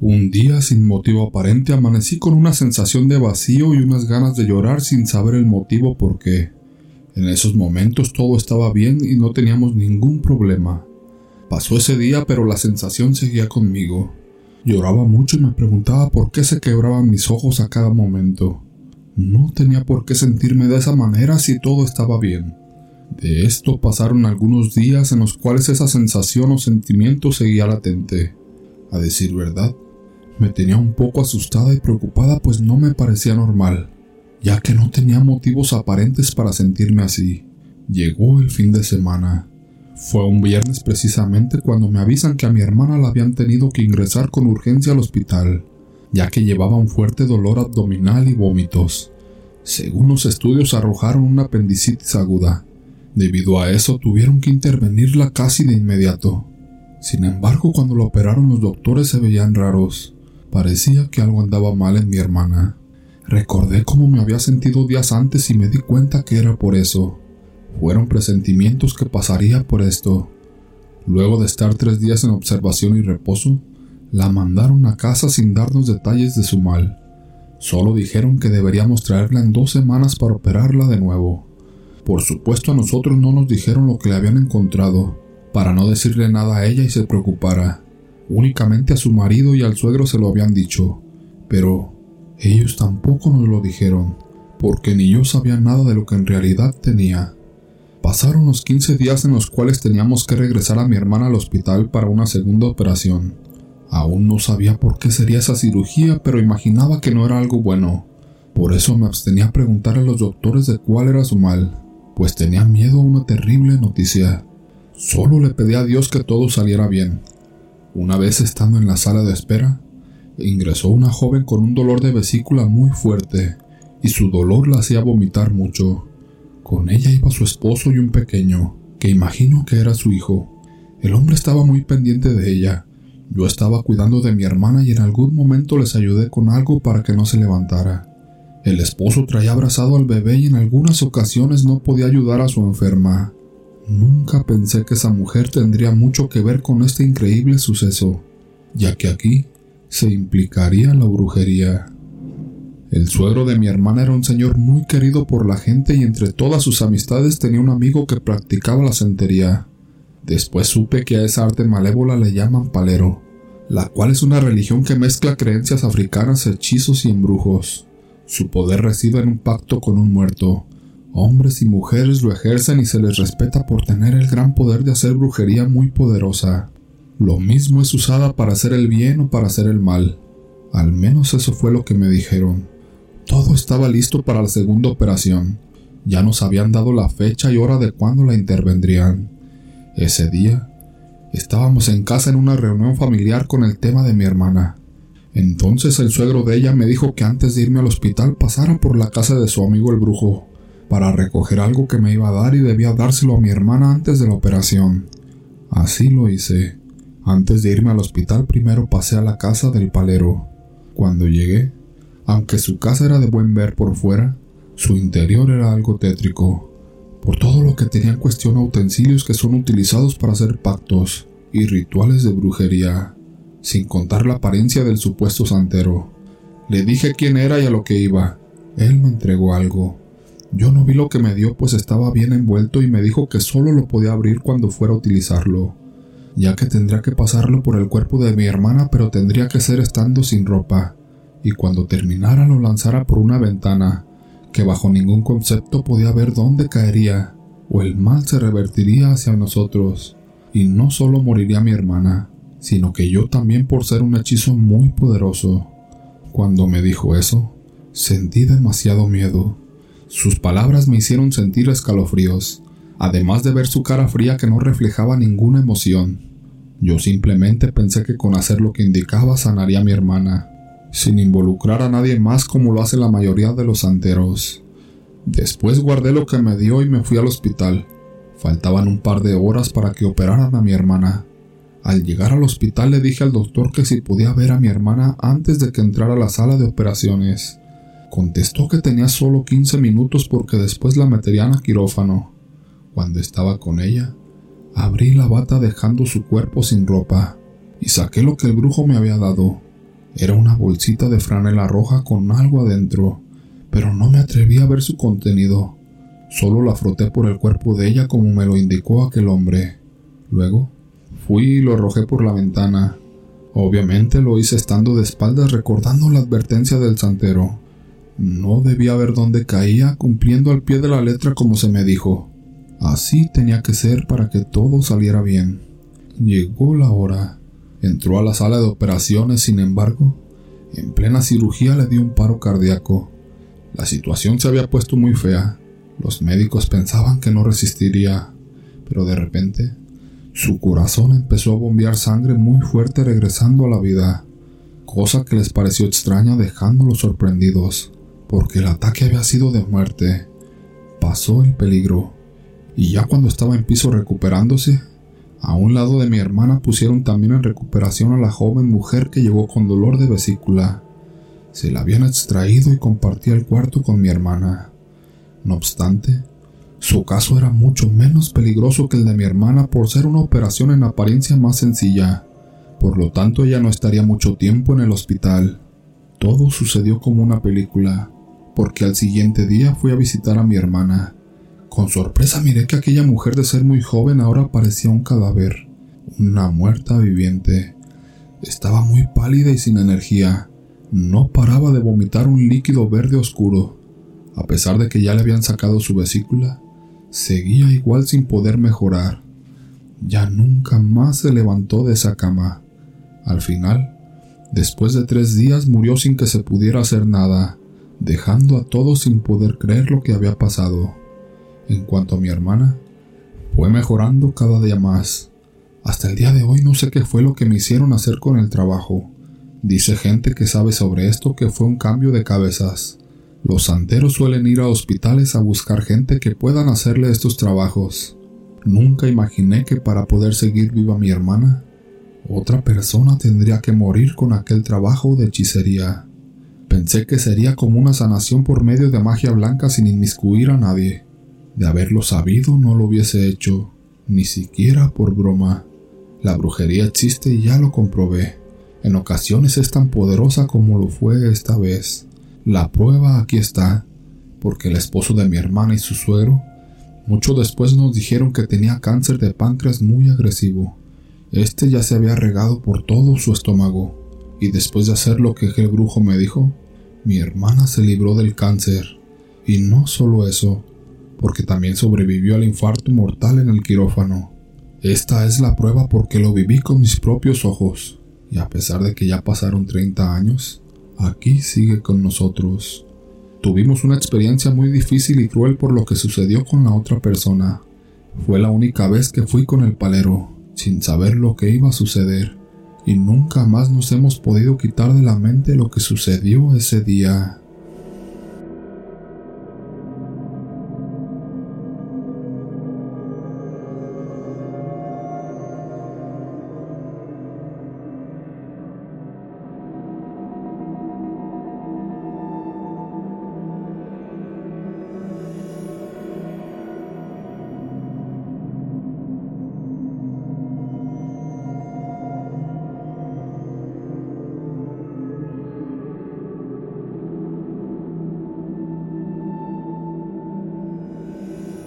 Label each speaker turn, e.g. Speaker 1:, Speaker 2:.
Speaker 1: Un día sin motivo aparente amanecí con una sensación de vacío y unas ganas de llorar sin saber el motivo por qué. En esos momentos todo estaba bien y no teníamos ningún problema. Pasó ese día pero la sensación seguía conmigo. Lloraba mucho y me preguntaba por qué se quebraban mis ojos a cada momento. No tenía por qué sentirme de esa manera si todo estaba bien. De esto pasaron algunos días en los cuales esa sensación o sentimiento seguía latente. A decir verdad, me tenía un poco asustada y preocupada pues no me parecía normal, ya que no tenía motivos aparentes para sentirme así. Llegó el fin de semana. Fue un viernes precisamente cuando me avisan que a mi hermana la habían tenido que ingresar con urgencia al hospital, ya que llevaba un fuerte dolor abdominal y vómitos. Según los estudios arrojaron una apendicitis aguda. Debido a eso tuvieron que intervenirla casi de inmediato. Sin embargo, cuando la operaron los doctores se veían raros. Parecía que algo andaba mal en mi hermana. Recordé cómo me había sentido días antes y me di cuenta que era por eso. Fueron presentimientos que pasaría por esto. Luego de estar tres días en observación y reposo, la mandaron a casa sin darnos detalles de su mal. Solo dijeron que deberíamos traerla en dos semanas para operarla de nuevo. Por supuesto a nosotros no nos dijeron lo que le habían encontrado, para no decirle nada a ella y se preocupara. Únicamente a su marido y al suegro se lo habían dicho, pero ellos tampoco nos lo dijeron, porque ni yo sabía nada de lo que en realidad tenía. Pasaron los 15 días en los cuales teníamos que regresar a mi hermana al hospital para una segunda operación. Aún no sabía por qué sería esa cirugía, pero imaginaba que no era algo bueno. Por eso me abstenía a preguntar a los doctores de cuál era su mal, pues tenía miedo a una terrible noticia. Solo le pedí a Dios que todo saliera bien, una vez estando en la sala de espera, ingresó una joven con un dolor de vesícula muy fuerte y su dolor la hacía vomitar mucho. Con ella iba su esposo y un pequeño, que imagino que era su hijo. El hombre estaba muy pendiente de ella. Yo estaba cuidando de mi hermana y en algún momento les ayudé con algo para que no se levantara. El esposo traía abrazado al bebé y en algunas ocasiones no podía ayudar a su enferma. Nunca pensé que esa mujer tendría mucho que ver con este increíble suceso, ya que aquí se implicaría la brujería. El suegro de mi hermana era un señor muy querido por la gente y entre todas sus amistades tenía un amigo que practicaba la santería. Después supe que a esa arte malévola le llaman palero, la cual es una religión que mezcla creencias africanas, hechizos y embrujos. Su poder reside en un pacto con un muerto, Hombres y mujeres lo ejercen y se les respeta por tener el gran poder de hacer brujería muy poderosa. Lo mismo es usada para hacer el bien o para hacer el mal. Al menos eso fue lo que me dijeron. Todo estaba listo para la segunda operación. Ya nos habían dado la fecha y hora de cuándo la intervendrían. Ese día estábamos en casa en una reunión familiar con el tema de mi hermana. Entonces el suegro de ella me dijo que antes de irme al hospital pasara por la casa de su amigo el brujo para recoger algo que me iba a dar y debía dárselo a mi hermana antes de la operación. Así lo hice. Antes de irme al hospital primero pasé a la casa del palero. Cuando llegué, aunque su casa era de buen ver por fuera, su interior era algo tétrico, por todo lo que tenía en cuestión utensilios que son utilizados para hacer pactos y rituales de brujería, sin contar la apariencia del supuesto santero. Le dije quién era y a lo que iba. Él me entregó algo, yo no vi lo que me dio pues estaba bien envuelto y me dijo que solo lo podía abrir cuando fuera a utilizarlo, ya que tendría que pasarlo por el cuerpo de mi hermana pero tendría que ser estando sin ropa, y cuando terminara lo lanzara por una ventana, que bajo ningún concepto podía ver dónde caería, o el mal se revertiría hacia nosotros, y no solo moriría mi hermana, sino que yo también por ser un hechizo muy poderoso. Cuando me dijo eso, sentí demasiado miedo sus palabras me hicieron sentir escalofríos, además de ver su cara fría que no reflejaba ninguna emoción. Yo simplemente pensé que con hacer lo que indicaba sanaría a mi hermana, sin involucrar a nadie más como lo hace la mayoría de los santeros. Después guardé lo que me dio y me fui al hospital. Faltaban un par de horas para que operaran a mi hermana. Al llegar al hospital le dije al doctor que si podía ver a mi hermana antes de que entrara a la sala de operaciones. Contestó que tenía solo 15 minutos porque después la meterían a quirófano. Cuando estaba con ella, abrí la bata dejando su cuerpo sin ropa y saqué lo que el brujo me había dado. Era una bolsita de franela roja con algo adentro, pero no me atreví a ver su contenido. Solo la froté por el cuerpo de ella como me lo indicó aquel hombre. Luego fui y lo arrojé por la ventana. Obviamente lo hice estando de espaldas recordando la advertencia del santero. No debía ver dónde caía, cumpliendo al pie de la letra como se me dijo. Así tenía que ser para que todo saliera bien. Llegó la hora. Entró a la sala de operaciones, sin embargo, en plena cirugía le dio un paro cardíaco. La situación se había puesto muy fea. Los médicos pensaban que no resistiría, pero de repente su corazón empezó a bombear sangre muy fuerte regresando a la vida, cosa que les pareció extraña dejándolos sorprendidos, porque el ataque había sido de muerte. Pasó el peligro, y ya cuando estaba en piso recuperándose, a un lado de mi hermana pusieron también en recuperación a la joven mujer que llegó con dolor de vesícula. Se la habían extraído y compartía el cuarto con mi hermana. No obstante, su caso era mucho menos peligroso que el de mi hermana por ser una operación en apariencia más sencilla. Por lo tanto, ella no estaría mucho tiempo en el hospital. Todo sucedió como una película, porque al siguiente día fui a visitar a mi hermana. Con sorpresa miré que aquella mujer de ser muy joven ahora parecía un cadáver, una muerta viviente. Estaba muy pálida y sin energía. No paraba de vomitar un líquido verde oscuro. A pesar de que ya le habían sacado su vesícula, seguía igual sin poder mejorar. Ya nunca más se levantó de esa cama. Al final, después de tres días murió sin que se pudiera hacer nada, dejando a todos sin poder creer lo que había pasado. En cuanto a mi hermana, fue mejorando cada día más. Hasta el día de hoy no sé qué fue lo que me hicieron hacer con el trabajo. Dice gente que sabe sobre esto que fue un cambio de cabezas. Los santeros suelen ir a hospitales a buscar gente que puedan hacerle estos trabajos. Nunca imaginé que para poder seguir viva mi hermana, otra persona tendría que morir con aquel trabajo de hechicería. Pensé que sería como una sanación por medio de magia blanca sin inmiscuir a nadie. De haberlo sabido no lo hubiese hecho, ni siquiera por broma. La brujería existe y ya lo comprobé. En ocasiones es tan poderosa como lo fue esta vez. La prueba aquí está, porque el esposo de mi hermana y su suegro, mucho después nos dijeron que tenía cáncer de páncreas muy agresivo. Este ya se había regado por todo su estómago, y después de hacer lo que el brujo me dijo, mi hermana se libró del cáncer. Y no solo eso, porque también sobrevivió al infarto mortal en el quirófano. Esta es la prueba porque lo viví con mis propios ojos, y a pesar de que ya pasaron 30 años, aquí sigue con nosotros. Tuvimos una experiencia muy difícil y cruel por lo que sucedió con la otra persona. Fue la única vez que fui con el palero, sin saber lo que iba a suceder, y nunca más nos hemos podido quitar de la mente lo que sucedió ese día.